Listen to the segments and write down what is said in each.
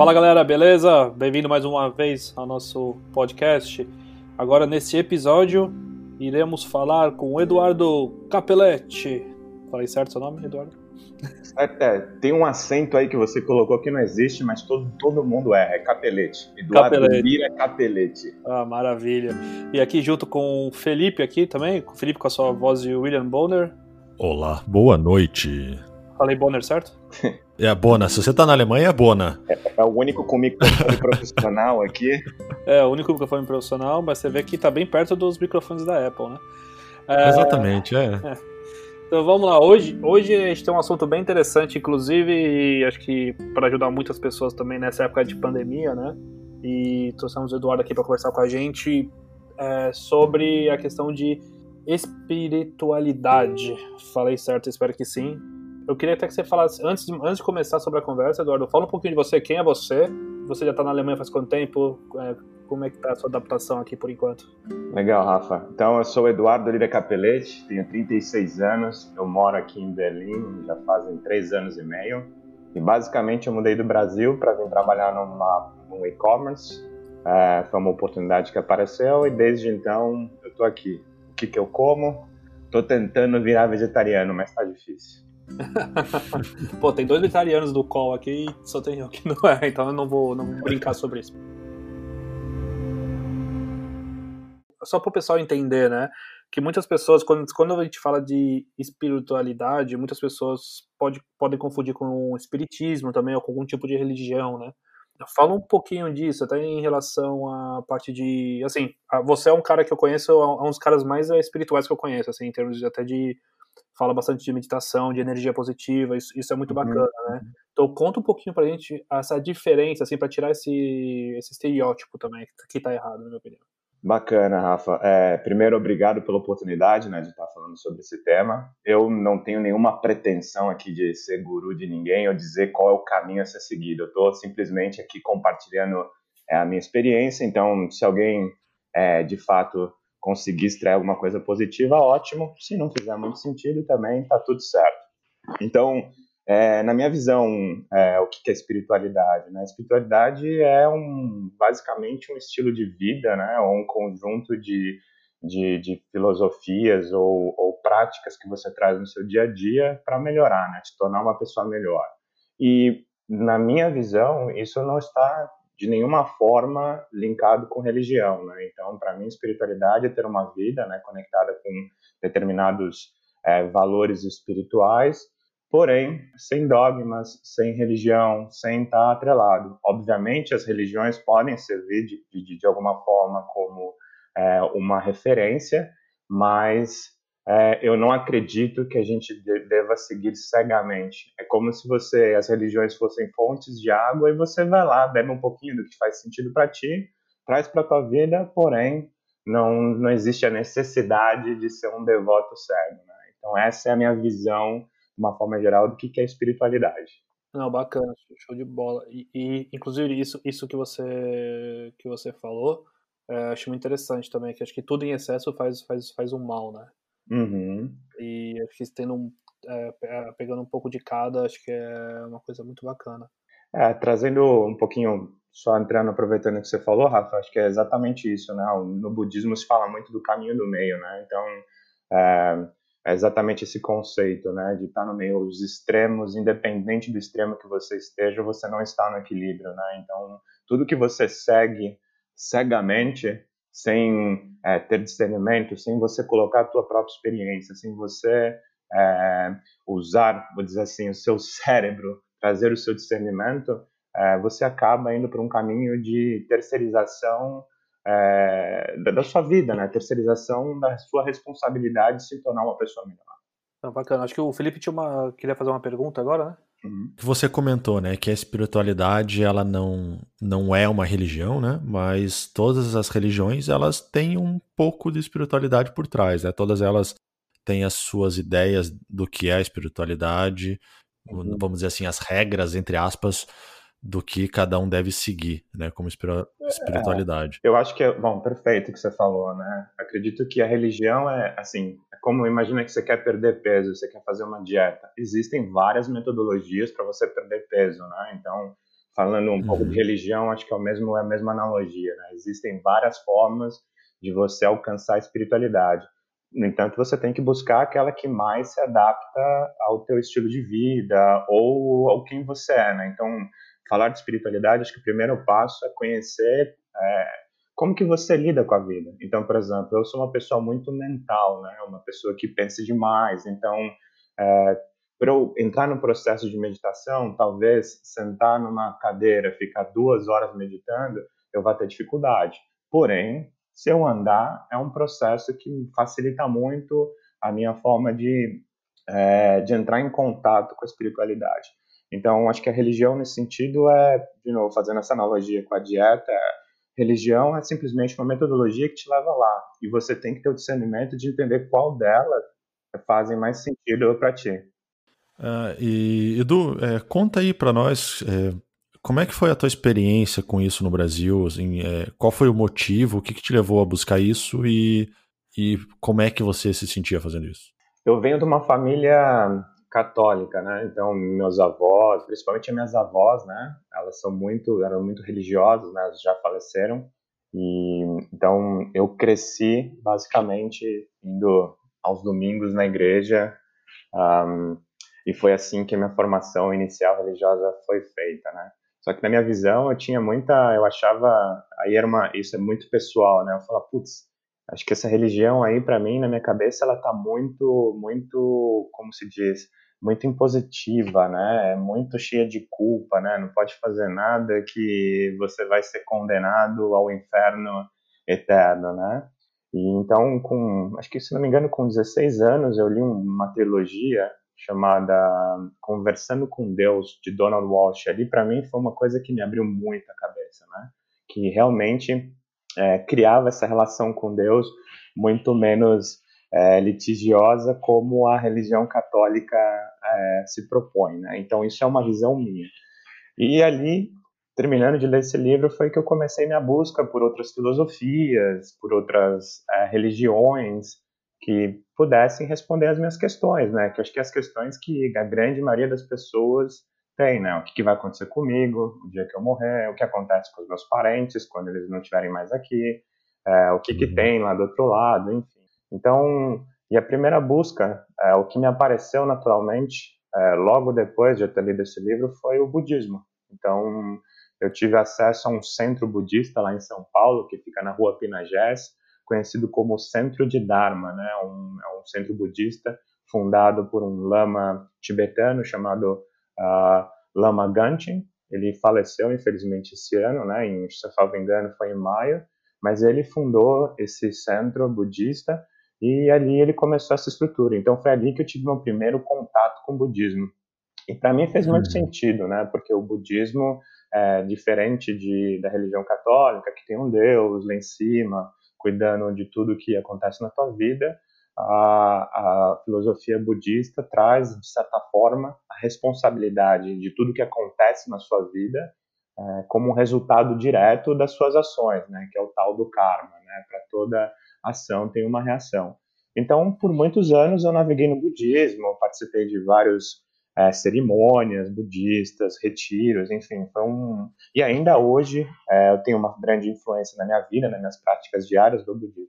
Fala galera, beleza? Bem-vindo mais uma vez ao nosso podcast. Agora, nesse episódio, iremos falar com o Eduardo Capelletti. Falei certo seu nome, Eduardo? É, é, tem um acento aí que você colocou que não existe, mas todo, todo mundo é, é Capelete. Eduardo Capelete. Lira Capelete. Ah, maravilha. E aqui junto com o Felipe aqui também, o Felipe com a sua voz de William Bonner. Olá, boa noite. Falei Bonner, certo? É a Bona. Se você tá na Alemanha, é Bona. É, é o único com microfone profissional aqui. É, o único microfone profissional, mas você vê que tá bem perto dos microfones da Apple, né? É, Exatamente, é. é. Então vamos lá, hoje, hoje a gente tem um assunto bem interessante, inclusive, e acho que para ajudar muitas pessoas também nessa época de pandemia, né? E trouxemos o Eduardo aqui para conversar com a gente é, sobre a questão de espiritualidade. Falei certo, espero que sim. Eu queria até que você falasse, antes de, antes de começar sobre a conversa, Eduardo, fala um pouquinho de você, quem é você? Você já está na Alemanha faz quanto tempo? É, como é que está a sua adaptação aqui por enquanto? Legal, Rafa. Então, eu sou Eduardo Lira Capelete, tenho 36 anos, eu moro aqui em Berlim já fazem 3 anos e meio. E basicamente eu mudei do Brasil para vir trabalhar numa, num e-commerce. É, foi uma oportunidade que apareceu e desde então eu estou aqui. O que, que eu como? Estou tentando virar vegetariano, mas está difícil. Pô, tem dois vegetarianos do call aqui e só tem eu que não é, então eu não vou, não vou brincar sobre isso. Só para o pessoal entender, né? Que muitas pessoas, quando, quando a gente fala de espiritualidade, muitas pessoas pode, podem confundir com espiritismo também, ou com algum tipo de religião, né? Fala um pouquinho disso, até em relação à parte de. Assim, você é um cara que eu conheço, é um dos caras mais espirituais que eu conheço, assim, em termos de, até de fala bastante de meditação, de energia positiva, isso, isso é muito uhum. bacana, né? Então conta um pouquinho pra gente essa diferença, assim, para tirar esse, esse estereótipo também, que tá errado, na minha opinião. Bacana, Rafa. É, primeiro, obrigado pela oportunidade né, de estar falando sobre esse tema. Eu não tenho nenhuma pretensão aqui de ser guru de ninguém ou dizer qual é o caminho a ser seguido. Eu estou simplesmente aqui compartilhando é, a minha experiência. Então, se alguém é, de fato conseguir extrair alguma coisa positiva, ótimo. Se não fizer muito sentido, também está tudo certo. Então, é, na minha visão, é, o que é espiritualidade? Né? Espiritualidade é um, basicamente um estilo de vida, né? ou um conjunto de, de, de filosofias ou, ou, práticas que você traz no seu dia a dia para melhorar, né? te tornar uma pessoa melhor. E, na minha visão, isso não está de nenhuma forma linkado com religião, né? Então, para mim, espiritualidade é ter uma vida, né, conectada com determinados é, valores espirituais, porém sem dogmas, sem religião, sem estar atrelado. Obviamente, as religiões podem servir de, de, de alguma forma como é, uma referência, mas é, eu não acredito que a gente deva seguir cegamente. É como se você, as religiões fossem fontes de água e você vai lá, bebe um pouquinho do que faz sentido para ti, traz para tua vida, porém não não existe a necessidade de ser um devoto cego. Né? Então essa é a minha visão, de uma forma geral, do que é espiritualidade. Não, bacana, show de bola. E, e inclusive isso, isso que você que você falou, é, acho muito interessante também, que acho que tudo em excesso faz faz faz um mal, né? Uhum. E acho que tendo um, é, é, pegando um pouco de cada, acho que é uma coisa muito bacana. É, trazendo um pouquinho, só entrando, aproveitando o que você falou, Rafa, acho que é exatamente isso, né? No budismo se fala muito do caminho do meio, né? Então, é, é exatamente esse conceito, né? De estar no meio, os extremos, independente do extremo que você esteja, você não está no equilíbrio, né? Então, tudo que você segue cegamente sem é, ter discernimento, sem você colocar a tua própria experiência, sem você é, usar, vou dizer assim, o seu cérebro, trazer o seu discernimento, é, você acaba indo para um caminho de terceirização é, da sua vida, né? Terceirização da sua responsabilidade de se tornar uma pessoa melhor. Ah, bacana. Acho que o Felipe tinha uma... queria fazer uma pergunta agora, né? Uhum. Você comentou, né, que a espiritualidade ela não, não é uma religião, né? Mas todas as religiões elas têm um pouco de espiritualidade por trás, né? Todas elas têm as suas ideias do que é a espiritualidade, uhum. vamos dizer assim, as regras entre aspas do que cada um deve seguir, né, como é, espiritualidade. É, eu acho que é, bom, perfeito o que você falou, né? Acredito que a religião é, assim, é como imagina que você quer perder peso, você quer fazer uma dieta. Existem várias metodologias para você perder peso, né? Então, Falando um uhum. pouco de uhum. religião, acho que é, o mesmo, é a mesma analogia. Né? Existem várias formas de você alcançar a espiritualidade. No entanto, você tem que buscar aquela que mais se adapta ao teu estilo de vida ou ao quem você é, né? Então, falar de espiritualidade, acho que o primeiro passo é conhecer é, como que você lida com a vida. Então, por exemplo, eu sou uma pessoa muito mental, né? Uma pessoa que pensa demais. Então, é, para eu entrar no processo de meditação, talvez sentar numa cadeira, ficar duas horas meditando, eu vou ter dificuldade. Porém, se eu andar, é um processo que facilita muito a minha forma de, é, de entrar em contato com a espiritualidade. Então, acho que a religião, nesse sentido, é, de novo, fazendo essa analogia com a dieta, religião é simplesmente uma metodologia que te leva lá. E você tem que ter o discernimento de entender qual delas fazem mais sentido para ti. Uh, e, Edu, é, conta aí para nós é, como é que foi a tua experiência com isso no Brasil? Assim, é, qual foi o motivo? O que, que te levou a buscar isso? E, e como é que você se sentia fazendo isso? Eu venho de uma família católica, né? Então meus avós, principalmente minhas avós, né? Elas são muito, eram muito religiosas, né? Elas já faleceram e então eu cresci basicamente indo aos domingos na igreja um, e foi assim que a minha formação inicial religiosa foi feita, né? Só que na minha visão eu tinha muita, eu achava, aí era uma, isso é muito pessoal, né? Eu falava, putz, acho que essa religião aí para mim na minha cabeça ela tá muito, muito, como se diz, muito impositiva, né? É muito cheia de culpa, né? Não pode fazer nada que você vai ser condenado ao inferno eterno, né? E então, com, acho que se não me engano, com 16 anos eu li uma trilogia chamada Conversando com Deus, de Donald Walsh. Ali, para mim, foi uma coisa que me abriu muito a cabeça, né? Que realmente é, criava essa relação com Deus muito menos é, litigiosa como a religião católica é, se propõe, né? Então, isso é uma visão minha. E ali, terminando de ler esse livro, foi que eu comecei minha busca por outras filosofias, por outras é, religiões, que pudessem responder as minhas questões, né? Que acho que as questões que a grande maioria das pessoas tem, né? O que, que, vai acontecer comigo o dia que eu morrer, o que acontece com os meus parentes quando eles não estiverem mais aqui, é, o que, que uhum. tem lá do outro lado, enfim. Então, e a primeira busca, é, o que me apareceu naturalmente, é, logo depois de eu ter lido esse livro, foi o budismo. Então, eu tive acesso a um centro budista lá em São Paulo, que fica na rua Pinagés, conhecido como Centro de Dharma, né? Um, é um centro budista fundado por um lama tibetano chamado uh, Lama Ganchen. Ele faleceu, infelizmente, esse ano, né? Em, se eu não me engano, foi em maio. Mas ele fundou esse centro budista e ali ele começou essa estrutura. Então foi ali que eu tive meu primeiro contato com o budismo. E para mim fez muito uhum. sentido, né? Porque o budismo é diferente de, da religião católica, que tem um Deus lá em cima, cuidando de tudo que acontece na tua vida, a, a filosofia budista traz, de certa forma, a responsabilidade de tudo que acontece na sua vida é, como um resultado direto das suas ações, né, que é o tal do karma. Né, Para toda ação tem uma reação. Então, por muitos anos eu naveguei no budismo, participei de vários é, cerimônias budistas, retiros, enfim, foi um... E ainda hoje é, eu tenho uma grande influência na minha vida, nas minhas práticas diárias do budismo.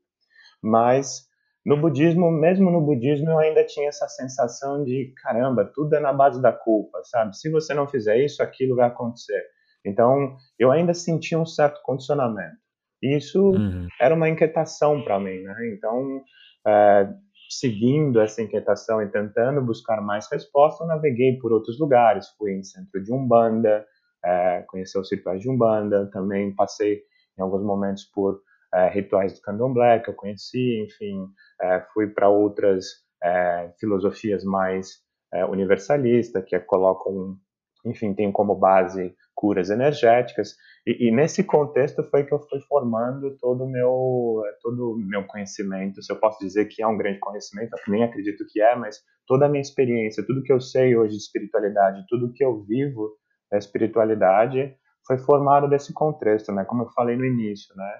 Mas no budismo, mesmo no budismo, eu ainda tinha essa sensação de, caramba, tudo é na base da culpa, sabe? Se você não fizer isso, aquilo vai acontecer. Então, eu ainda sentia um certo condicionamento. E isso uhum. era uma inquietação para mim, né? Então, é, seguindo essa inquietação e tentando buscar mais respostas, eu naveguei por outros lugares. Fui em centro de Umbanda, é, conheci os rituais de Umbanda, também passei em alguns momentos por é, rituais do candomblé que eu conheci, enfim, é, fui para outras é, filosofias mais é, universalistas, que colocam, enfim, tem como base curas energéticas. E, e, nesse contexto foi que eu fui formando todo o meu, todo meu conhecimento, se eu posso dizer que é um grande conhecimento, eu nem acredito que é, mas toda a minha experiência, tudo que eu sei hoje de espiritualidade, tudo que eu vivo da espiritualidade, foi formado desse contexto, né? Como eu falei no início, né?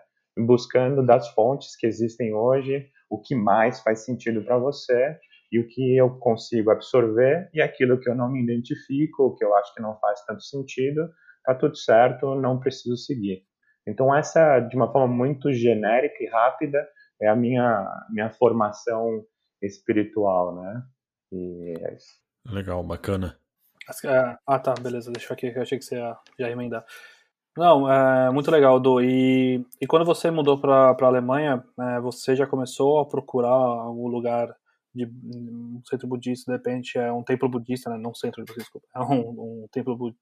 Buscando das fontes que existem hoje, o que mais faz sentido para você e o que eu consigo absorver e aquilo que eu não me identifico, o que eu acho que não faz tanto sentido, tá tudo certo, não preciso seguir. Então essa, de uma forma muito genérica e rápida, é a minha minha formação espiritual, né? E é isso. Legal, bacana. Ah, tá, beleza, deixa eu aqui, eu achei que você ia, ia emendar. Não, é muito legal, Du. E, e quando você mudou para a Alemanha, é, você já começou a procurar algum lugar de um centro budista, de repente é um templo budista, né? Não centro, desculpa, é um, um templo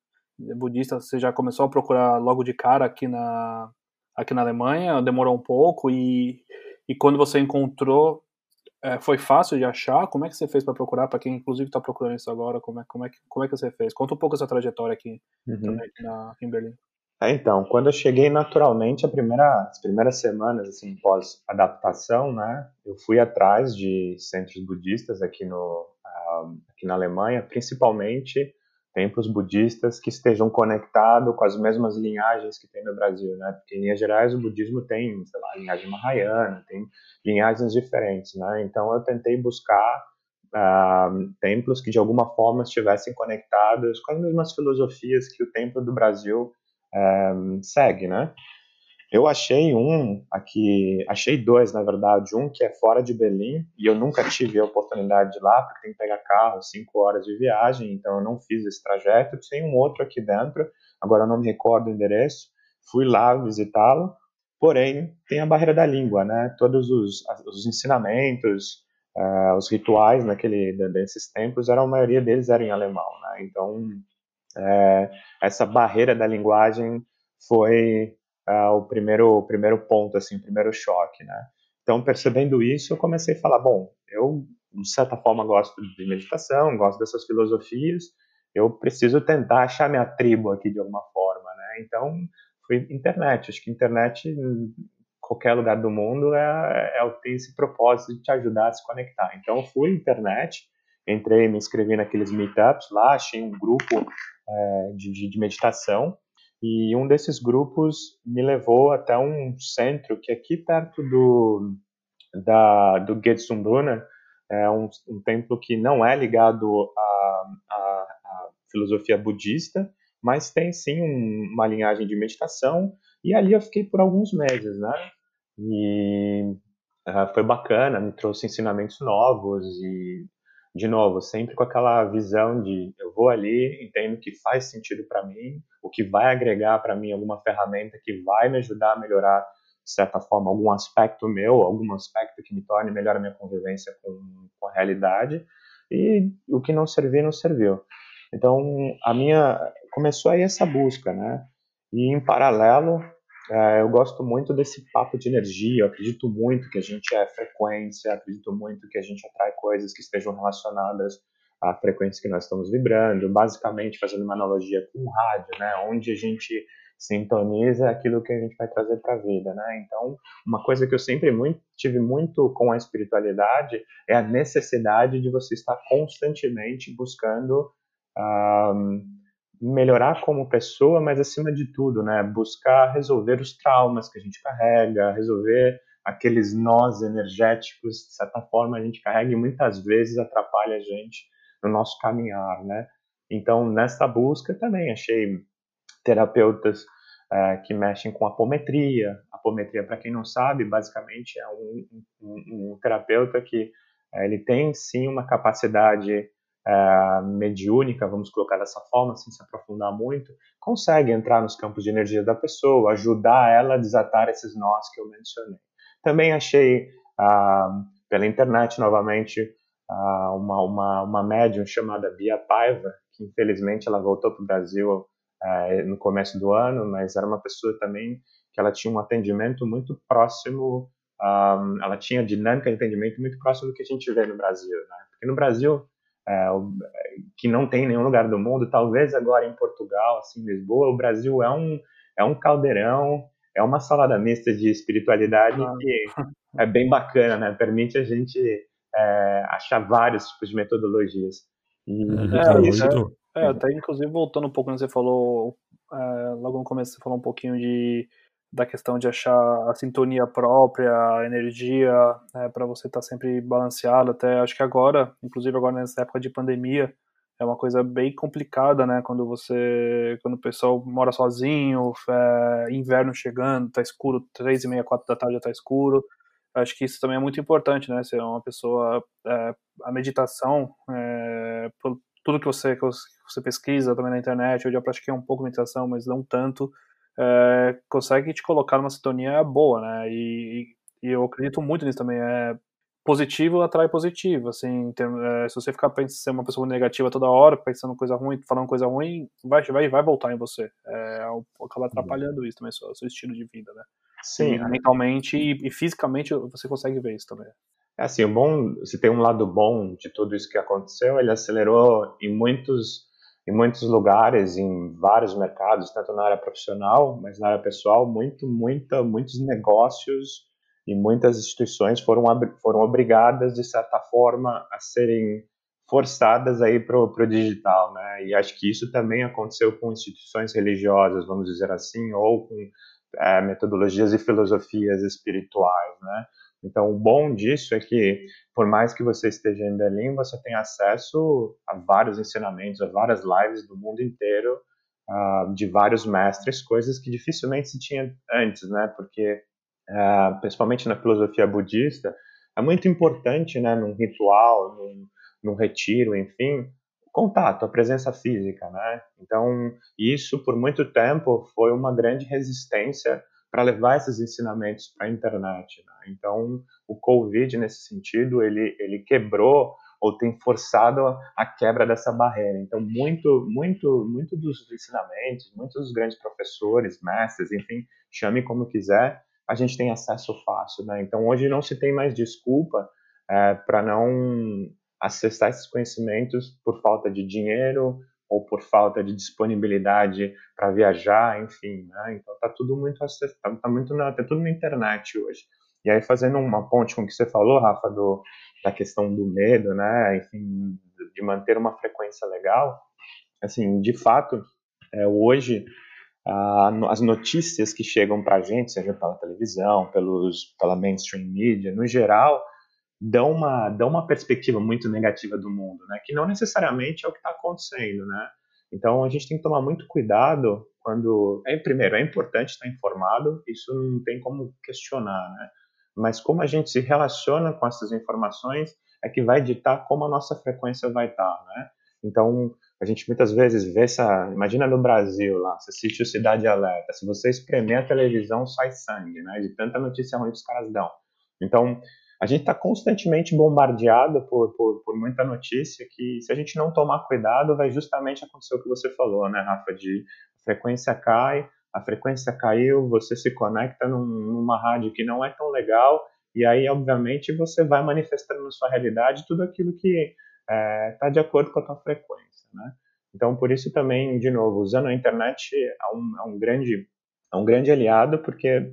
budista. Você já começou a procurar logo de cara aqui na aqui na Alemanha? Demorou um pouco e e quando você encontrou é, foi fácil de achar? Como é que você fez para procurar? Para quem inclusive está procurando isso agora, como é, como, é que, como é que você fez? Conta um pouco essa trajetória aqui, uhum. também aqui, na, aqui em Berlim. É, então, quando eu cheguei naturalmente, primeira, as primeiras semanas, assim, pós-adaptação, né, eu fui atrás de centros budistas aqui, no, uh, aqui na Alemanha, principalmente templos budistas que estejam conectados com as mesmas linhagens que tem no Brasil, né, porque em linhas gerais o budismo tem, sei lá, linhagem mahayana, tem linhagens diferentes, né, então eu tentei buscar uh, templos que de alguma forma estivessem conectados com as mesmas filosofias que o templo do Brasil segue, né? Eu achei um aqui, achei dois, na verdade, um que é fora de Berlim, e eu nunca tive a oportunidade de ir lá, porque tem que pegar carro, cinco horas de viagem, então eu não fiz esse trajeto. Tem um outro aqui dentro, agora eu não me recordo o endereço, fui lá visitá-lo, porém tem a barreira da língua, né? Todos os, os ensinamentos, uh, os rituais naquele desses templos, eram, a maioria deles eram em alemão, né? Então é, essa barreira da linguagem foi uh, o primeiro o primeiro ponto assim o primeiro choque né? Então percebendo isso eu comecei a falar bom eu de certa forma gosto de meditação gosto dessas filosofias eu preciso tentar achar minha tribo aqui de alguma forma né? Então foi internet. Acho que internet em qualquer lugar do mundo é, é tem esse propósito de te ajudar a se conectar. Então eu fui internet entrei me inscrevi naqueles meetups lá achei um grupo é, de, de, meditação. E um desses grupos me levou até um centro que é aqui perto do, da, do Getsumbuna, é um, um templo que não é ligado à, à, à filosofia budista, mas tem sim um, uma linhagem de meditação. E ali eu fiquei por alguns meses, né? E uh, foi bacana, me trouxe ensinamentos novos e de novo, sempre com aquela visão de eu vou ali, entendo que faz sentido para mim, o que vai agregar para mim alguma ferramenta que vai me ajudar a melhorar, de certa forma, algum aspecto meu, algum aspecto que me torne melhor a minha convivência com, com a realidade, e o que não servir, não serviu. Então, a minha começou aí essa busca, né? E em paralelo, eu gosto muito desse papo de energia, eu acredito muito que a gente é frequência, acredito muito que a gente atrai coisas que estejam relacionadas à frequência que nós estamos vibrando, basicamente fazendo uma analogia com o rádio, né, onde a gente sintoniza aquilo que a gente vai trazer para a vida, né? Então, uma coisa que eu sempre muito, tive muito com a espiritualidade é a necessidade de você estar constantemente buscando melhorar como pessoa, mas acima de tudo, né, buscar resolver os traumas que a gente carrega, resolver aqueles nós energéticos, de certa forma a gente carrega e muitas vezes atrapalha a gente no nosso caminhar, né? Então, nessa busca também achei terapeutas é, que mexem com apometria. Apometria, para quem não sabe, basicamente é um, um, um terapeuta que é, ele tem sim uma capacidade é, mediúnica, vamos colocar dessa forma, sem se aprofundar muito, consegue entrar nos campos de energia da pessoa, ajudar ela a desatar esses nós que eu mencionei. Também achei ah, pela internet, novamente, ah, uma, uma, uma médium chamada Bia Paiva, que infelizmente ela voltou para o Brasil eh, no começo do ano, mas era uma pessoa também que ela tinha um atendimento muito próximo, ah, ela tinha dinâmica de atendimento muito próximo do que a gente vê no Brasil, né? Porque no Brasil é, que não tem em nenhum lugar do mundo, talvez agora em Portugal, assim, Lisboa, o Brasil é um, é um caldeirão, é uma salada mista de espiritualidade ah. que é bem bacana, né? Permite a gente é, achar vários tipos de metodologias. E, uhum. é, isso, é, é, até inclusive voltando um pouco, né, você falou, é, logo no começo você falou um pouquinho de da questão de achar a sintonia própria, a energia, né, para você estar tá sempre balanceado. Até acho que agora, inclusive agora nessa época de pandemia, é uma coisa bem complicada, né? Quando você, quando o pessoal mora sozinho, é, inverno chegando, tá escuro, três e meia, quatro da tarde já tá escuro. Acho que isso também é muito importante, né? Ser uma pessoa, é, a meditação, é, tudo que você que você pesquisa também na internet, eu já pratiquei um pouco meditação, mas não tanto, é, consegue te colocar numa sintonia boa, né? E, e eu acredito muito nisso também. É, positivo atrai positivo, assim, é, se você ficar pensando ser uma pessoa negativa toda hora, pensando coisa ruim, falando coisa ruim, vai, vai, vai voltar em você. É, acaba uhum. atrapalhando isso também, o seu estilo de vida, né? Sim. E, mentalmente e, e, fisicamente você consegue ver isso também. É assim, o bom, se tem um lado bom de tudo isso que aconteceu, ele acelerou em muitos em muitos lugares, em vários mercados, tanto na área profissional, mas na área pessoal, muito, muita, muitos negócios e muitas instituições foram, foram obrigadas, de certa forma, a serem forçadas aí para o digital, né? E acho que isso também aconteceu com instituições religiosas, vamos dizer assim, ou com é, metodologias e filosofias espirituais, né? Então, o bom disso é que, por mais que você esteja em Berlim, você tem acesso a vários ensinamentos, a várias lives do mundo inteiro, uh, de vários mestres, coisas que dificilmente se tinha antes, né? Porque uh, principalmente na filosofia budista, é muito importante, né, num ritual, num, num retiro, enfim, contato, a presença física, né? Então, isso por muito tempo foi uma grande resistência para levar esses ensinamentos para a internet. Né? Então, o Covid, nesse sentido, ele, ele quebrou ou tem forçado a quebra dessa barreira. Então, muito, muito, muito dos ensinamentos, muitos dos grandes professores, mestres, enfim, chame como quiser, a gente tem acesso fácil, né? Então hoje não se tem mais desculpa é, para não acessar esses conhecimentos por falta de dinheiro ou por falta de disponibilidade para viajar, enfim, né? Então tá tudo muito tá, tá muito na, tá tudo na internet hoje. E aí fazendo uma ponte com o que você falou, Rafa, do, da questão do medo, né? Enfim, de manter uma frequência legal, assim, de fato, é, hoje as notícias que chegam para a gente, seja pela televisão, pelos, pela mainstream media, no geral, dão uma, dão uma perspectiva muito negativa do mundo, né? que não necessariamente é o que está acontecendo. Né? Então, a gente tem que tomar muito cuidado quando... É, primeiro, é importante estar informado, isso não tem como questionar, né? mas como a gente se relaciona com essas informações é que vai ditar como a nossa frequência vai estar, né? Então, a gente muitas vezes vê essa. Imagina no Brasil lá, você assiste o Cidade Alerta. Se você espremer a televisão, sai sangue, né? De tanta notícia ruim que os caras dão. Então, a gente está constantemente bombardeado por, por, por, muita notícia que, se a gente não tomar cuidado, vai justamente acontecer o que você falou, né, Rafa? De frequência cai, a frequência caiu, você se conecta num, numa rádio que não é tão legal, e aí, obviamente, você vai manifestando na sua realidade tudo aquilo que está é, tá de acordo com a tua frequência, né? Então, por isso também, de novo, usando a internet é um, é um grande é um grande aliado porque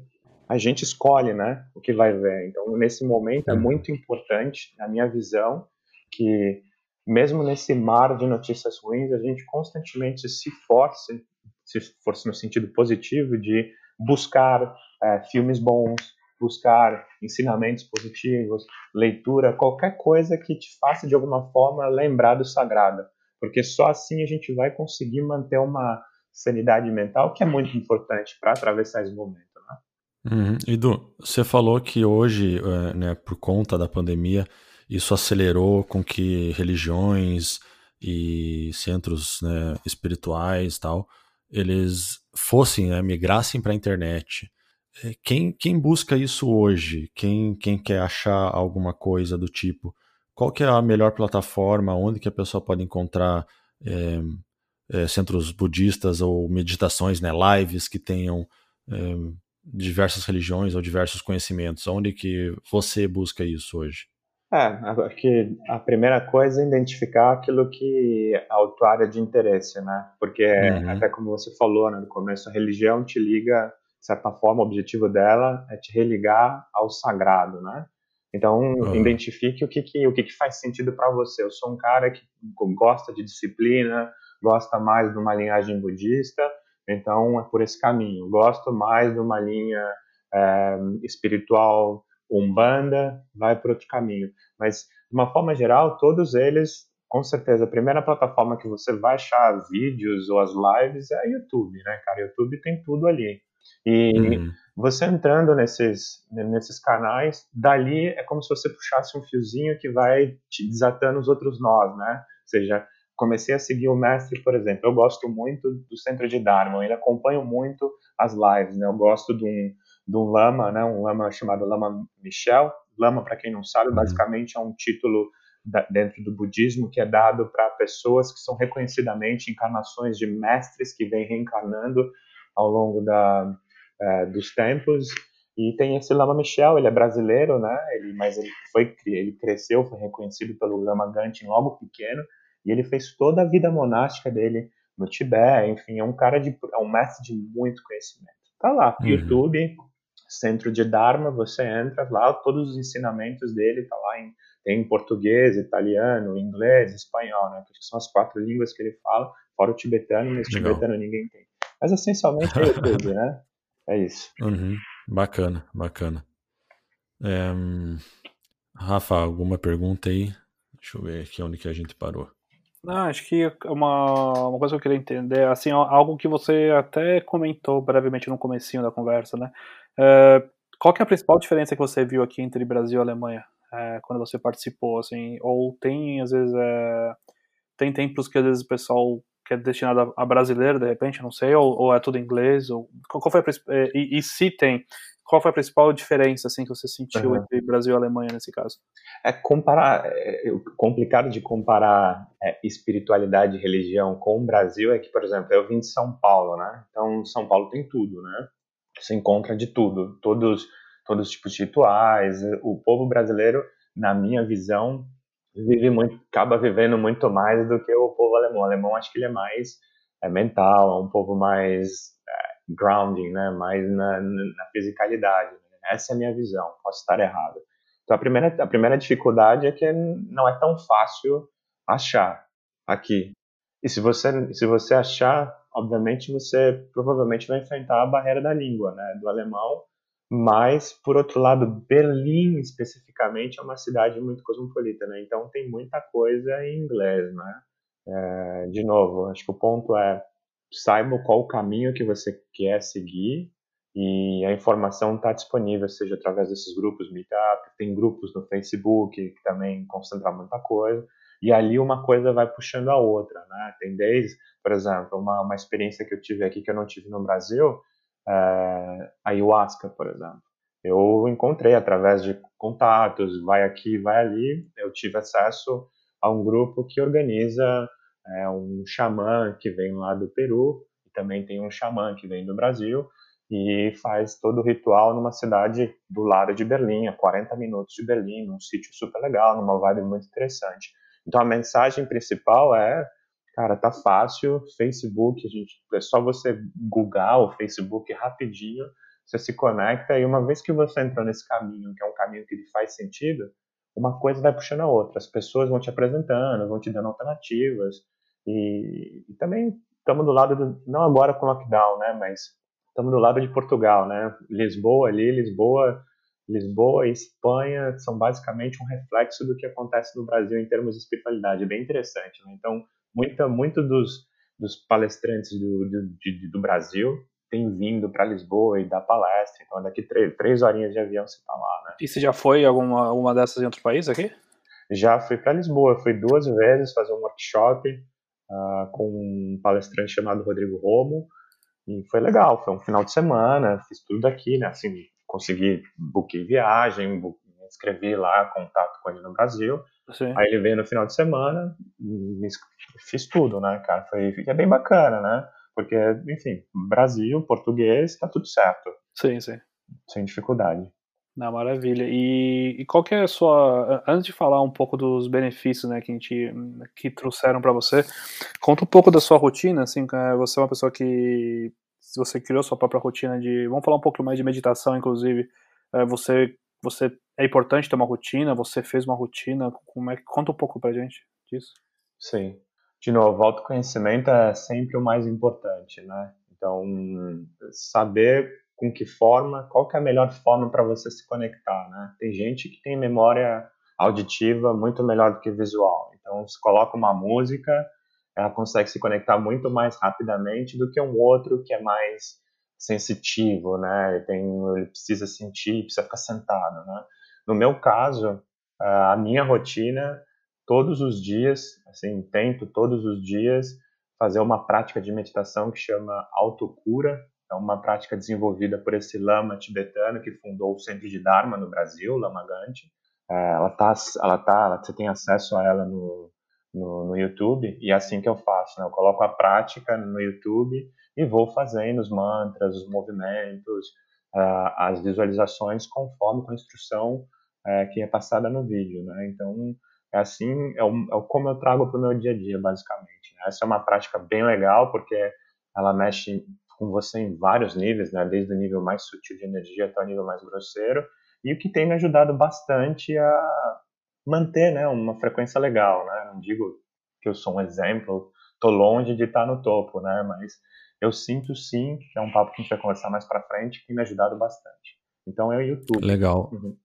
a gente escolhe, né, o que vai ver. Então, nesse momento é uhum. muito importante, na minha visão, que mesmo nesse mar de notícias ruins, a gente constantemente se force, se force no sentido positivo de buscar é, filmes bons, buscar ensinamentos positivos, leitura, qualquer coisa que te faça de alguma forma lembrar do sagrado, porque só assim a gente vai conseguir manter uma sanidade mental que é muito importante para atravessar esse momento. Uhum. Edu, você falou que hoje, é, né, por conta da pandemia, isso acelerou com que religiões e centros né, espirituais tal, eles fossem, né, migrassem para a internet. É, quem, quem busca isso hoje? Quem, quem quer achar alguma coisa do tipo? Qual que é a melhor plataforma? Onde que a pessoa pode encontrar é, é, centros budistas ou meditações, né, lives que tenham é, diversas religiões ou diversos conhecimentos? Onde que você busca isso hoje? É, acho que a primeira coisa é identificar aquilo que é a tua área de interesse, né? Porque, uhum. até como você falou né, no começo, a religião te liga de certa forma, o objetivo dela é te religar ao sagrado, né? Então, uhum. identifique o que, que, o que, que faz sentido para você. Eu sou um cara que gosta de disciplina, gosta mais de uma linhagem budista, então é por esse caminho. Gosto mais de uma linha é, espiritual umbanda, vai por outro caminho. Mas, de uma forma geral, todos eles com certeza, a primeira plataforma que você vai achar vídeos ou as lives é a YouTube, né, cara? YouTube tem tudo ali. E uhum. você entrando nesses, nesses canais, dali é como se você puxasse um fiozinho que vai te desatando os outros nós, né? Ou seja, comecei a seguir o mestre, por exemplo, eu gosto muito do Centro de Dharma, ele acompanho muito as lives, né? Eu gosto de um, de um lama, né? Um lama chamado Lama Michel. Lama, para quem não sabe, uhum. basicamente é um título dentro do budismo que é dado para pessoas que são reconhecidamente encarnações de mestres que vêm reencarnando ao longo da, é, dos tempos e tem esse Lama Michel, ele é brasileiro, né? Ele, mas ele foi ele cresceu, foi reconhecido pelo Lama Gantin logo pequeno e ele fez toda a vida monástica dele no Tibete, enfim, é um cara de é um mestre de muito conhecimento. Tá lá, uhum. YouTube, Centro de Dharma, você entra lá, todos os ensinamentos dele tá lá em tem português, italiano, inglês, espanhol, né? Que são as quatro línguas que ele fala, fora o tibetano, mas Legal. tibetano ninguém tem. Mas essencialmente é YouTube, né? É isso. Uhum. Bacana, bacana. É, Rafa, alguma pergunta aí? Deixa eu ver aqui onde que a gente parou. Não, acho que uma, uma coisa que eu queria entender, assim, algo que você até comentou brevemente no comecinho da conversa, né? É, qual que é a principal diferença que você viu aqui entre Brasil e Alemanha? é, quando você participou, assim, ou tem, às vezes, é, tem templos que às vezes o pessoal que é destinado a, brasileiro, de repente, não sei, ou, ou é tudo inglês, ou qual, foi a, é, e, e, se tem, qual foi a principal diferença, assim, que você sentiu uhum. entre Brasil e Alemanha nesse caso? É comparar, é, complicado de comparar é, espiritualidade e religião com o Brasil é que, por exemplo, eu vim de São Paulo, né, então São Paulo tem tudo, né, você encontra de tudo, todos todos os tipos de rituais. O povo brasileiro, na minha visão, vive muito, acaba vivendo muito mais do que o povo alemão. O alemão acho que ele é mais é, mental, é um povo mais é, grounding, né? mais na, na fisicalidade. Né? Essa é a minha visão, posso estar errado. Então a primeira, a primeira dificuldade é que não é tão fácil achar aqui. E se você, se você achar, obviamente você provavelmente vai enfrentar a barreira da língua, né? Do alemão mas, por outro lado, Berlim especificamente é uma cidade muito cosmopolita, né? Então tem muita coisa em inglês, né? É, de novo, acho que o ponto é saiba qual o caminho que você quer seguir e a informação está disponível, seja através desses grupos Meetup, tem grupos no Facebook que também concentram muita coisa, e ali uma coisa vai puxando a outra, né? Tem desde, por exemplo, uma, uma experiência que eu tive aqui que eu não tive no Brasil, é, ayahuasca, por exemplo. Eu encontrei através de contatos, vai aqui, vai ali, eu tive acesso a um grupo que organiza é, um xamã que vem lá do Peru, e também tem um xamã que vem do Brasil, e faz todo o ritual numa cidade do lado de Berlim, a 40 minutos de Berlim, num sítio super legal, numa vibe muito interessante. Então a mensagem principal é Cara, tá fácil, Facebook, a gente, é só você googar o Facebook rapidinho, você se conecta e uma vez que você entrou nesse caminho, que é um caminho que faz sentido, uma coisa vai puxando a outra. As pessoas vão te apresentando, vão te dando alternativas e, e também estamos do lado do, não agora com lockdown, né, mas estamos do lado de Portugal, né? Lisboa ali, Lisboa, Lisboa e Espanha são basicamente um reflexo do que acontece no Brasil em termos de espiritualidade, é bem interessante, né? Então, muita, muito dos, dos palestrantes do, do, de, do Brasil tem vindo para Lisboa e dar palestra. Então, daqui três, três horinhas de avião você está lá, né? E você já foi alguma uma dessas em outro país aqui? Já fui para Lisboa. Fui duas vezes fazer um workshop uh, com um palestrante chamado Rodrigo Romo. E foi legal. Foi um final de semana. Fiz tudo aqui, né? Assim, consegui buquei viagem, me inscrevi lá, contato com ele no Brasil. Sim. Aí ele veio no final de semana, fiz tudo, né, cara? Foi, é bem bacana, né? Porque, enfim, Brasil, português, tá tudo certo. Sim, sim. Sem dificuldade. Na maravilha. E, e, qual que é a sua. Antes de falar um pouco dos benefícios né, que, a gente, que trouxeram para você, conta um pouco da sua rotina. Assim, é, você é uma pessoa que. Você criou sua própria rotina de. Vamos falar um pouco mais de meditação, inclusive. É, você você é importante ter uma rotina? Você fez uma rotina? Como é que conta um pouco pra gente disso? Sim. De novo, autoconhecimento é sempre o mais importante, né? Então, saber com que forma, qual que é a melhor forma para você se conectar, né? Tem gente que tem memória auditiva muito melhor do que visual. Então, se coloca uma música, ela consegue se conectar muito mais rapidamente do que um outro que é mais sensitivo, né? Ele, tem, ele precisa sentir, precisa ficar sentado, né? No meu caso, a minha rotina, todos os dias, assim, tento todos os dias fazer uma prática de meditação que chama autocura. É uma prática desenvolvida por esse lama tibetano que fundou o Centro de Dharma no Brasil, Lama Ganti. É, ela tá, ela tá, você tem acesso a ela no, no, no, YouTube e é assim que eu faço, né? Eu coloco a prática no YouTube e vou fazendo os mantras, os movimentos, uh, as visualizações conforme com a instrução uh, que é passada no vídeo, né? Então, é assim, é, o, é como eu trago para o meu dia a dia, basicamente. Né? Essa é uma prática bem legal porque ela mexe com você em vários níveis, né? Desde o nível mais sutil de energia até o nível mais grosseiro e o que tem me ajudado bastante a manter, né, uma frequência legal, né? Não digo que eu sou um exemplo, tô longe de estar no topo, né? Mas eu sinto sim, que é um papo que a gente vai conversar mais para frente, que me ajudado bastante. Então é o YouTube. Legal. Uhum.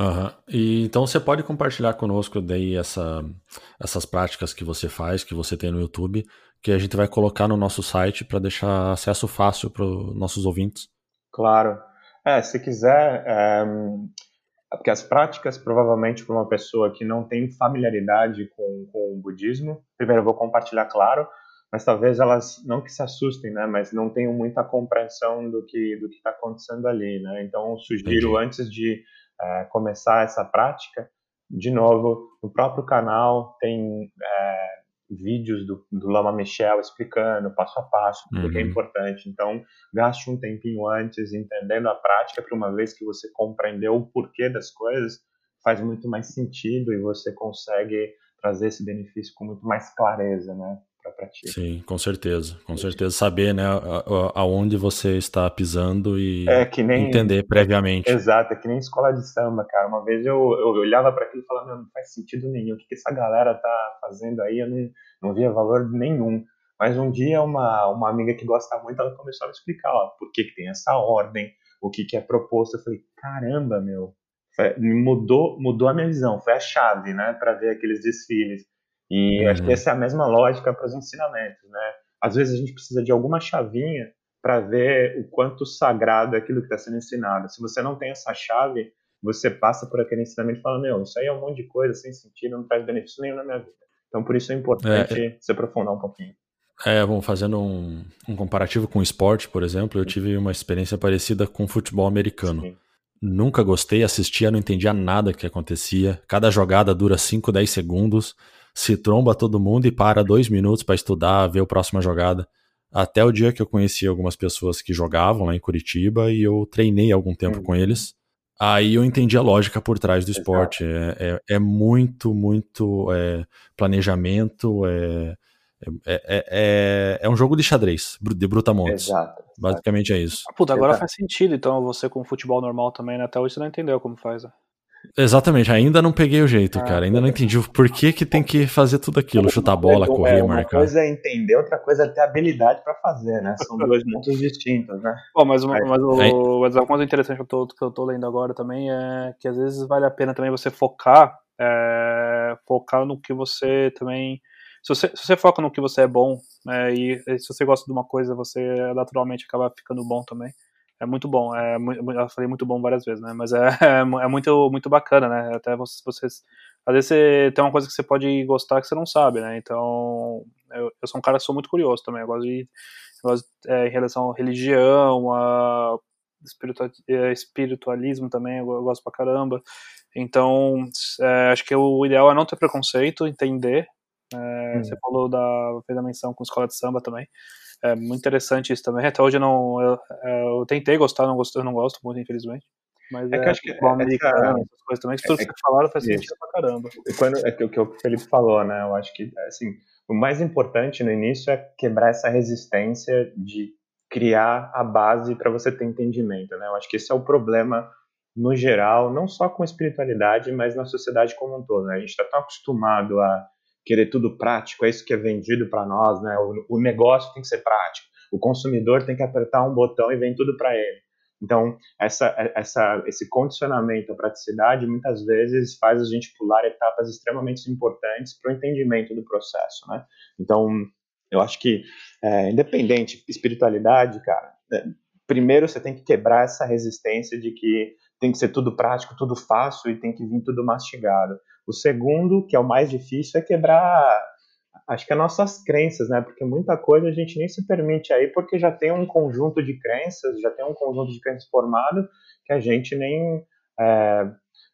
Uhum. E, então você pode compartilhar conosco daí essa, essas práticas que você faz, que você tem no YouTube, que a gente vai colocar no nosso site para deixar acesso fácil para os nossos ouvintes. Claro. É, se quiser, é, porque as práticas, provavelmente, para uma pessoa que não tem familiaridade com, com o budismo, primeiro eu vou compartilhar, claro, mas talvez elas não que se assustem, né, mas não tenham muita compreensão do que do que está acontecendo ali, né. Então, sugiro Entendi. antes de é, começar essa prática, de novo, no próprio canal tem é, vídeos do, do Lama Michel explicando passo a passo uhum. que é uhum. importante. Então, gaste um tempinho antes entendendo a prática, para uma vez que você compreendeu o porquê das coisas, faz muito mais sentido e você consegue trazer esse benefício com muito mais clareza, né? Para. Sim, com certeza, com certeza saber, né, aonde você está pisando e é, nem, entender previamente. Exato, é que nem escola de samba, cara. Uma vez eu, eu olhava para aquilo e falava, não faz sentido nenhum. O que, que essa galera tá fazendo aí? Eu não, não via valor nenhum. Mas um dia uma, uma amiga que gosta muito, ela começou a me explicar, ó, por que, que tem essa ordem, o que, que é proposto. Eu falei, caramba, meu, mudou, mudou a minha visão, foi a chave, né, para ver aqueles desfiles. E uhum. acho que essa é a mesma lógica para os ensinamentos, né? Às vezes a gente precisa de alguma chavinha para ver o quanto sagrado é aquilo que está sendo ensinado. Se você não tem essa chave, você passa por aquele ensinamento e fala, meu, isso aí é um monte de coisa sem sentido, não traz benefício nenhum na minha vida. Então, por isso é importante é, se aprofundar um pouquinho. É, bom, fazendo um, um, comparativo com o esporte, por exemplo, eu tive uma experiência parecida com futebol americano. Sim. Nunca gostei, assistia, não entendia nada que acontecia. Cada jogada dura 5, 10 segundos se tromba todo mundo e para dois minutos para estudar, ver a próxima jogada. Até o dia que eu conheci algumas pessoas que jogavam lá em Curitiba e eu treinei algum tempo uhum. com eles. Aí eu entendi a lógica por trás do esporte. É, é, é, muito, muito é, planejamento, é, é, é, é, um jogo de xadrez, de brutamontes. Exato. Basicamente é isso. Puta, agora Exato. faz sentido, então, você com futebol normal também, né? Até hoje você não entendeu como faz, né? Exatamente, ainda não peguei o jeito, ah, cara. Ainda não entendi por que, que tem que fazer tudo aquilo, chutar bola, correr, é, uma marcar. Uma coisa é entender, outra coisa é ter habilidade para fazer, né? São dois mundos distintos, né? Bom, mas, mas, mas o, mas uma coisa interessante que eu, tô, que eu tô lendo agora também é que às vezes vale a pena também você focar, é, focar no que você também. Se você, se você foca no que você é bom, né, e, e se você gosta de uma coisa, você naturalmente acaba ficando bom também é muito bom. É, eu falei muito bom várias vezes, né? Mas é, é muito, muito bacana, né? Até vocês, vocês. Às vezes você tem uma coisa que você pode gostar que você não sabe, né? Então, eu, eu sou um cara que sou muito curioso também. Eu gosto de. Eu gosto, é, em relação à religião, a é, espiritualismo também, eu gosto pra caramba. Então, é, acho que o ideal é não ter preconceito, entender. É, hum. Você falou da, fez a menção com escola de samba também. É muito interessante isso também. Até hoje eu não. Eu, é, eu tentei gostar, não gosto, eu não gosto muito, infelizmente. Mas é, é que acho que é, americano, essa, essas coisas também, que tudo é, que falaram faz sentido pra caramba. E quando, é o que o Felipe falou, né? Eu acho que assim, o mais importante no início é quebrar essa resistência de criar a base para você ter entendimento, né? Eu acho que esse é o problema no geral, não só com espiritualidade, mas na sociedade como um todo. Né? A gente está tão acostumado a querer tudo prático, é isso que é vendido para nós, né? O, o, negócio tem que ser prático, o consumidor tem que apertar um botão e vem tudo para ele. Então, essa, essa, esse condicionamento à praticidade muitas vezes faz a gente pular etapas extremamente importantes para o entendimento do processo, né? Então, eu acho que, é, independente, espiritualidade, cara, é, primeiro você tem que quebrar essa resistência de que tem que ser tudo prático, tudo fácil e tem que vir tudo mastigado. O segundo, que é o mais difícil, é quebrar acho que as nossas crenças, né? Porque muita coisa a gente nem se permite aí, porque já tem um conjunto de crenças, já tem um conjunto de crenças formado que a gente nem, é,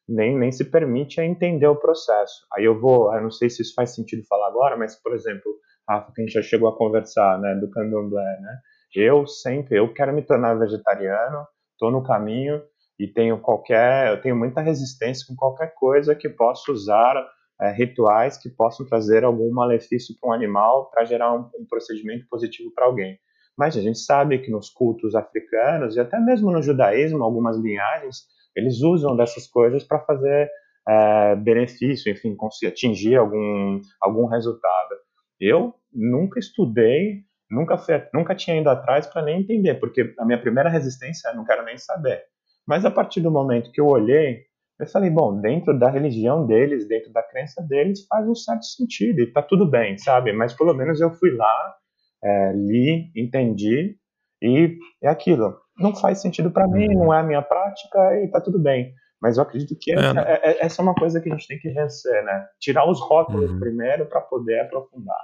nem, nem se permite entender o processo. Aí eu vou, eu não sei se isso faz sentido falar agora, mas, por exemplo, Rafa, que a gente já chegou a conversar, né, do candomblé, né? Eu sempre, eu quero me tornar vegetariano, estou no caminho e tenho qualquer, eu tenho muita resistência com qualquer coisa que possa usar é, rituais que possam trazer algum malefício para um animal para gerar um, um procedimento positivo para alguém. Mas a gente sabe que nos cultos africanos e até mesmo no judaísmo, algumas linhagens, eles usam dessas coisas para fazer é, benefício, enfim, atingir algum, algum resultado. Eu nunca estudei, nunca, fui, nunca tinha ido atrás para nem entender, porque a minha primeira resistência é não quero nem saber. Mas a partir do momento que eu olhei eu falei, bom, dentro da religião deles, dentro da crença deles, faz um certo sentido e tá tudo bem, sabe? Mas pelo menos eu fui lá, é, li, entendi e é aquilo. Não faz sentido para mim, não é a minha prática e tá tudo bem. Mas eu acredito que essa é, né? é, é, essa é uma coisa que a gente tem que vencer, né? Tirar os rótulos uhum. primeiro para poder aprofundar.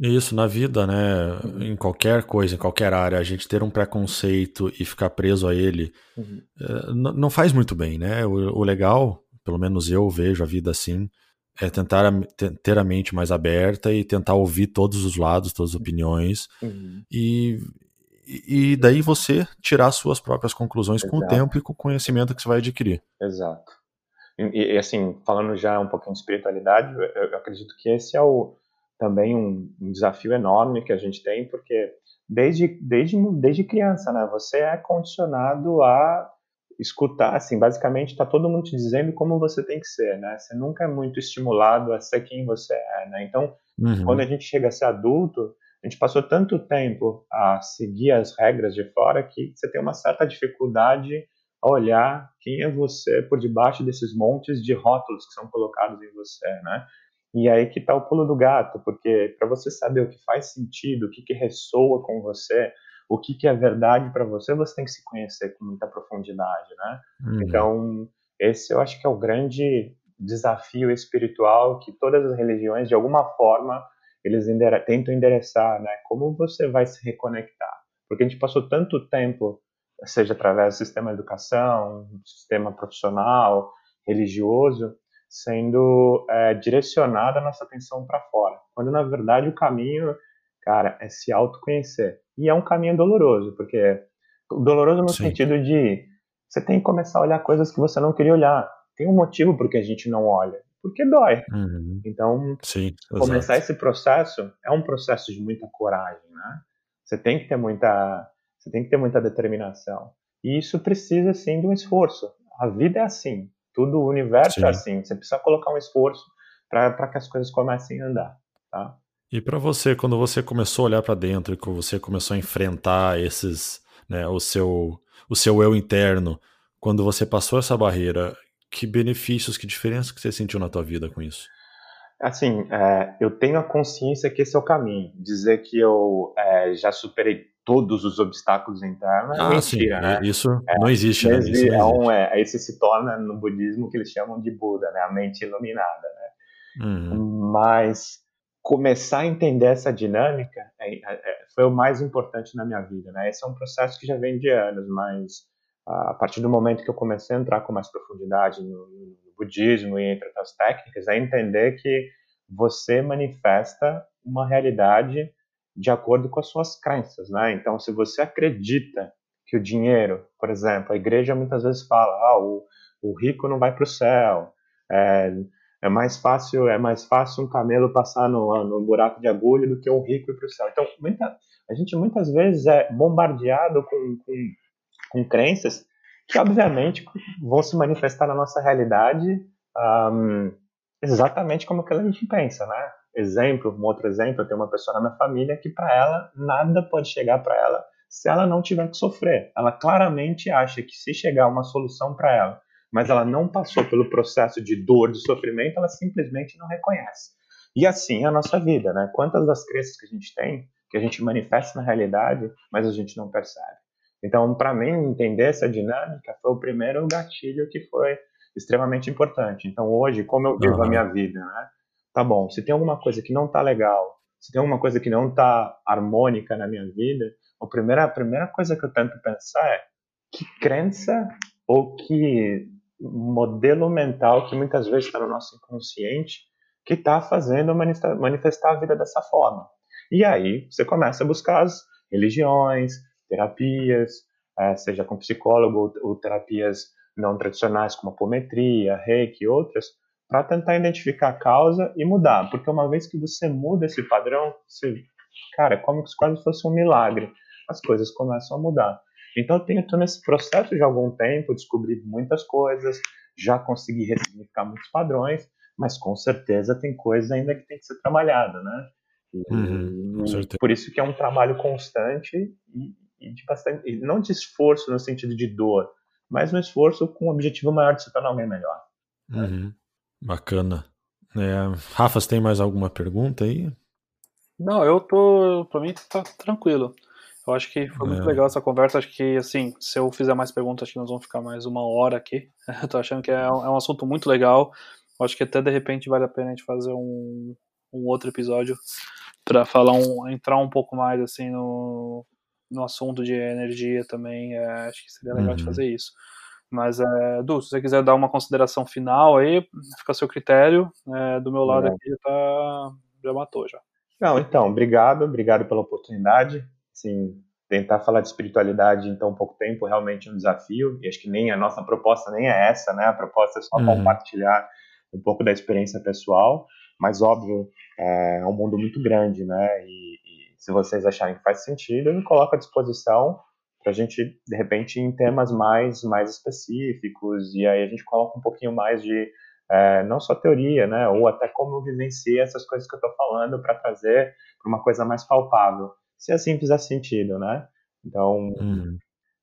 Isso, na vida, né? Em qualquer coisa, em qualquer área, a gente ter um preconceito e ficar preso a ele uhum. Eh, não faz muito bem, né? O, o, legal, pelo menos eu vejo a vida assim, é tentar a, ter a mente mais aberta e tentar ouvir todos os lados, todas as opiniões uhum. e, e daí você tirar suas próprias conclusões Exato. com o tempo e com o conhecimento que você vai adquirir. Exato. E, e assim, falando já um pouquinho de espiritualidade, eu, eu acredito que esse é o também um, um, desafio enorme que a gente tem, porque desde, desde, desde criança, né, você é condicionado a escutar, assim, basicamente está todo mundo te dizendo como você tem que ser, né, você nunca é muito estimulado a ser quem você é, né, então, uhum. quando a gente chega a ser adulto, a gente passou tanto tempo a seguir as regras de fora que você tem uma certa dificuldade a olhar quem é você por debaixo desses montes de rótulos que são colocados em você, né? E aí que está o pulo do gato, porque para você saber o que faz sentido, o que, que ressoa com você, o que, que é verdade para você, você tem que se conhecer com muita profundidade, né? Uhum. Então, esse eu acho que é o grande desafio espiritual que todas as religiões, de alguma forma, eles endere tentam endereçar, né? Como você vai se reconectar? Porque a gente passou tanto tempo, seja através do sistema de educação, sistema profissional, religioso, sendo é, direcionada a nossa atenção para fora. Quando na verdade o caminho, cara, é se autoconhecer. E é um caminho doloroso, porque doloroso no Sim. sentido de você tem que começar a olhar coisas que você não queria olhar. Tem um motivo por que a gente não olha, porque dói. Uhum. Então, Sim, começar esse processo é um processo de muita coragem, né? Você tem que ter muita, você tem que ter muita determinação. E isso precisa sim de um esforço. A vida é assim. Tudo, o universo é Sim. é assim. Você precisa colocar um esforço para que as coisas comecem a andar, tá? E para você, quando você começou a olhar para dentro e quando você começou a enfrentar esses, né, o seu, o seu eu interno, quando você passou essa barreira, que benefícios, que diferença que você sentiu na tua vida com isso? Assim, é, eu tenho a consciência que esse é o caminho. Dizer que eu é, já superei todos os obstáculos internos é ah, mentira, sim. né? Isso é, não existe, né? Isso não é um, é, esse se torna no budismo que eles chamam de Buda, né? A mente iluminada, né? Uhum. Mas começar a entender essa dinâmica é, é, foi o mais importante na minha vida, né? Esse é um processo que já vem de anos, mas a partir do momento que eu comecei a entrar com mais profundidade no, no budismo e entre outras técnicas, é entender que você manifesta uma realidade de acordo com as suas crenças, né? Então, se você acredita que o dinheiro, por exemplo, a igreja muitas vezes fala, ah, o, o rico não vai para o céu, é, é mais fácil é mais fácil um camelo passar no, no buraco de agulha do que um rico ir para o céu. Então, muita, a gente muitas vezes é bombardeado com, com, com crenças que, obviamente, vão se manifestar na nossa realidade um, exatamente como que a gente pensa, né? Exemplo, um outro exemplo, eu tenho uma pessoa na minha família que para ela nada pode chegar para ela se ela não tiver que sofrer. Ela claramente acha que se chegar uma solução para ela, mas ela não passou pelo processo de dor, de sofrimento, ela simplesmente não reconhece. E assim é a nossa vida, né? Quantas das crenças que a gente tem, que a gente manifesta na realidade, mas a gente não percebe. Então, para mim, entender essa dinâmica foi o primeiro gatilho que foi extremamente importante. Então, hoje, como eu vivo uhum. a minha vida, né? Tá bom, se tem alguma coisa que não tá legal, se tem alguma coisa que não tá harmônica na minha vida, a primeira, a primeira coisa que eu tento pensar é que crença ou que modelo mental que muitas vezes está no nosso inconsciente que está fazendo manifestar a vida dessa forma. E aí você começa a buscar as religiões, terapias, é, seja com psicólogo ou, ou terapias não tradicionais como apometria, reiki e outras, para tentar identificar a causa e mudar. Porque uma vez que você muda esse padrão, você, cara, é como se quase fosse um milagre. As coisas começam a mudar. Então eu tenho, nesse processo de algum tempo, descobri muitas coisas, já consegui ressignificar muitos padrões, mas com certeza tem coisa ainda que tem que ser trabalhada, né? E, uhum, por isso que é um trabalho constante e, e de bastante, e não de esforço no sentido de dor, mas um esforço com o objetivo maior de se tornar alguém melhor. Uhum. Bacana. É, Rafa, você tem mais alguma pergunta aí? Não, eu tô. Pra mim tá tranquilo. Eu acho que foi muito é. legal essa conversa. Acho que, assim, se eu fizer mais perguntas, acho que nós vamos ficar mais uma hora aqui. Eu tô achando que é um, é um assunto muito legal. Eu acho que até de repente vale a pena a gente fazer um, um outro episódio para falar um, entrar um pouco mais assim no, no assunto de energia também. É, acho que seria legal uhum. de fazer isso. Mas, é, Du, se você quiser dar uma consideração final aí, fica a seu critério. É, do meu lado é. aqui já, tá, já matou já. Não, então, obrigado, obrigado pela oportunidade. Assim, tentar falar de espiritualidade em tão pouco tempo realmente é um desafio. E acho que nem a nossa proposta nem é essa, né? A proposta é só uhum. compartilhar um pouco da experiência pessoal. Mas óbvio, é um mundo muito grande, né? E, e se vocês acharem que faz sentido, eu me coloco à disposição para a gente, de repente, em temas mais, mais específicos, e aí a gente coloca um pouquinho mais de, é, não só teoria, né, ou até como eu vivenciei essas coisas que eu estou falando para trazer para uma coisa mais palpável, se assim fizer sentido, né? Então, uhum.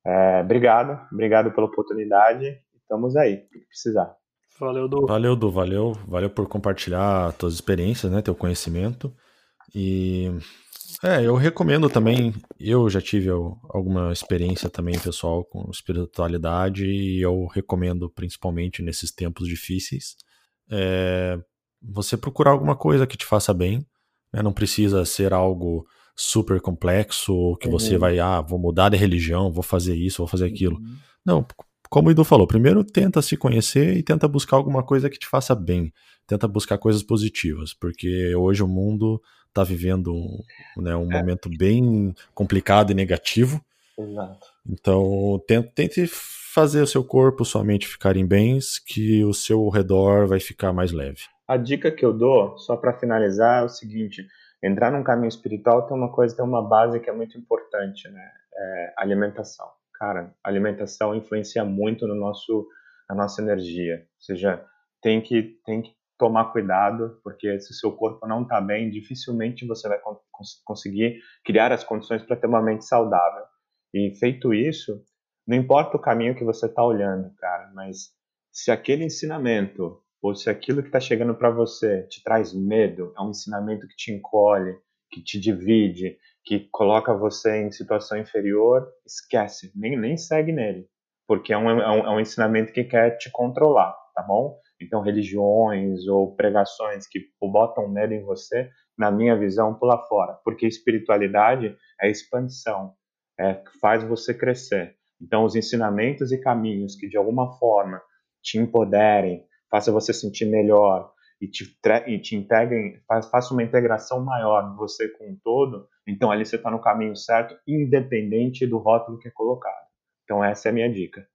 é, obrigado, obrigado pela oportunidade, estamos aí, o que precisar. Valeu, Du. Valeu, Du, valeu, valeu por compartilhar tuas experiências, né, teu conhecimento, e é, eu recomendo também. Eu já tive alguma experiência também pessoal com espiritualidade e eu recomendo, principalmente nesses tempos difíceis, é, você procurar alguma coisa que te faça bem. Né? Não precisa ser algo super complexo ou que uhum. você vai, ah, vou mudar de religião, vou fazer isso, vou fazer aquilo. Uhum. Não, como o Edu falou, primeiro tenta se conhecer e tenta buscar alguma coisa que te faça bem. Tenta buscar coisas positivas, porque hoje o mundo está vivendo um, né, um é. momento bem complicado e negativo. Exato. Então, tente, tente fazer o seu corpo, sua mente ficarem bens, que o seu redor vai ficar mais leve. A dica que eu dou, só para finalizar, é o seguinte: entrar num caminho espiritual tem uma coisa, tem uma base que é muito importante, né? É alimentação. Cara, alimentação influencia muito no nosso, na nossa energia. Ou seja, tem que, tem que tomar cuidado, porque se o seu corpo não está bem, dificilmente você vai cons conseguir criar as condições para ter uma mente saudável. E feito isso, não importa o caminho que você está olhando, cara, mas se aquele ensinamento ou se aquilo que está chegando para você te traz medo, é um ensinamento que te encolhe, que te divide, que coloca você em situação inferior, esquece, nem, nem segue nele, porque é um, é um, é um ensinamento que quer te controlar, tá bom? Então, religiões ou pregações que botam medo em você, na minha visão, pula fora. Porque espiritualidade é expansão, é, faz você crescer. Então, os ensinamentos e caminhos que de alguma forma te empoderem, faça você sentir melhor e te, e te integrem, faça uma integração maior de você com o todo, então ali você está no caminho certo, independente do rótulo que é colocado. Então, essa é a minha dica.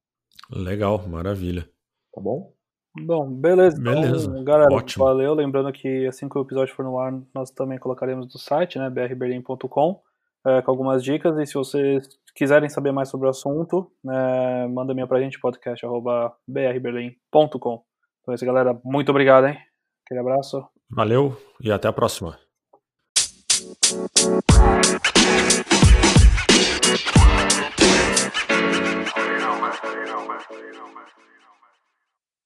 Legal, maravilha. Tá bom? Bom, beleza. Beleza. Então, galera, Ótimo. valeu. Lembrando que assim que o episódio for no ar, nós também colocaremos no site, né, brberlim.com, é, com algumas dicas. E se vocês quiserem saber mais sobre o assunto, é, manda minha pra gente, podcast.brberlim.com. Então é isso, galera. Muito obrigado, hein? Aquele abraço. Valeu e até a próxima. you know, man. You know, man. You know, man.